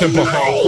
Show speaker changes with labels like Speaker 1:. Speaker 1: nothing but